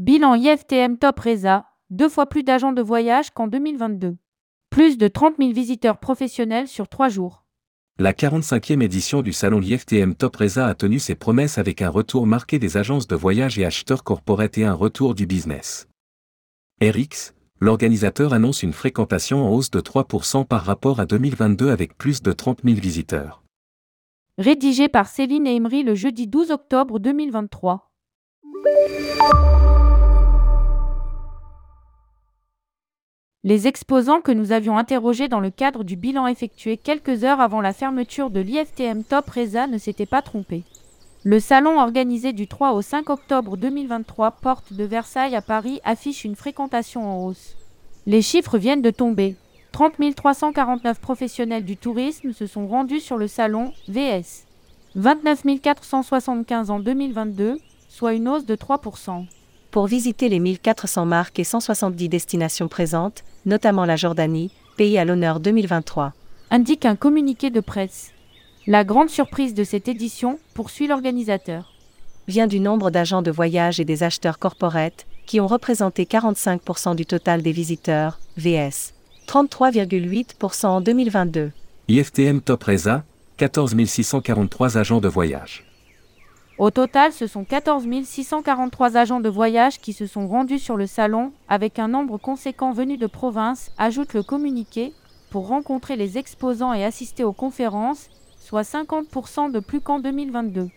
Bilan IFTM Top Reza, deux fois plus d'agents de voyage qu'en 2022. Plus de 30 000 visiteurs professionnels sur trois jours. La 45e édition du salon IFTM Top Reza a tenu ses promesses avec un retour marqué des agences de voyage et acheteurs corporate et un retour du business. RX, l'organisateur annonce une fréquentation en hausse de 3% par rapport à 2022 avec plus de 30 000 visiteurs. Rédigé par Céline Emery le jeudi 12 octobre 2023. Les exposants que nous avions interrogés dans le cadre du bilan effectué quelques heures avant la fermeture de l'IFTM Top Reza ne s'étaient pas trompés. Le salon organisé du 3 au 5 octobre 2023 porte de Versailles à Paris affiche une fréquentation en hausse. Les chiffres viennent de tomber. 30 349 professionnels du tourisme se sont rendus sur le salon VS. 29 475 en 2022, soit une hausse de 3%. Pour visiter les 1400 marques et 170 destinations présentes, notamment la Jordanie, pays à l'honneur 2023. Indique un communiqué de presse. La grande surprise de cette édition, poursuit l'organisateur, vient du nombre d'agents de voyage et des acheteurs corporate, qui ont représenté 45% du total des visiteurs, VS. 33,8% en 2022. IFTM Top Reza, 14 643 agents de voyage. Au total, ce sont 14 643 agents de voyage qui se sont rendus sur le salon, avec un nombre conséquent venu de province, ajoute le communiqué, pour rencontrer les exposants et assister aux conférences, soit 50% de plus qu'en 2022.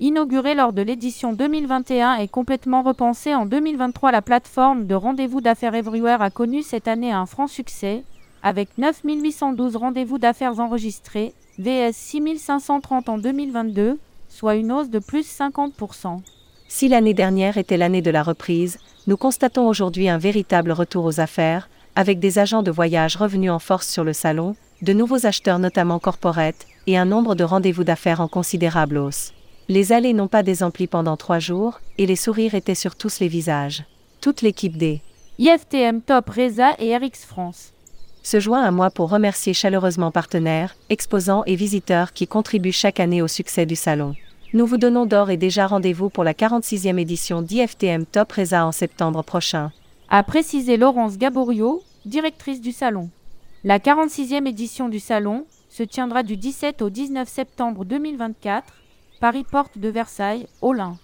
Inaugurée lors de l'édition 2021 et complètement repensée en 2023, la plateforme de rendez-vous d'affaires Everywhere a connu cette année un franc succès, avec 9 812 rendez-vous d'affaires enregistrés, VS 6530 en 2022, soit une hausse de plus 50%. Si l'année dernière était l'année de la reprise, nous constatons aujourd'hui un véritable retour aux affaires, avec des agents de voyage revenus en force sur le salon, de nouveaux acheteurs notamment corporate, et un nombre de rendez-vous d'affaires en considérable hausse. Les allées n'ont pas désempli pendant trois jours, et les sourires étaient sur tous les visages. Toute l'équipe des IFTM Top Reza et RX France se joint à moi pour remercier chaleureusement partenaires, exposants et visiteurs qui contribuent chaque année au succès du salon. Nous vous donnons d'or et déjà rendez-vous pour la 46e édition d'IFTM Top Reza en septembre prochain. A précisé Laurence Gaborio, directrice du salon. La 46e édition du salon se tiendra du 17 au 19 septembre 2024, Paris Porte de Versailles, Olin.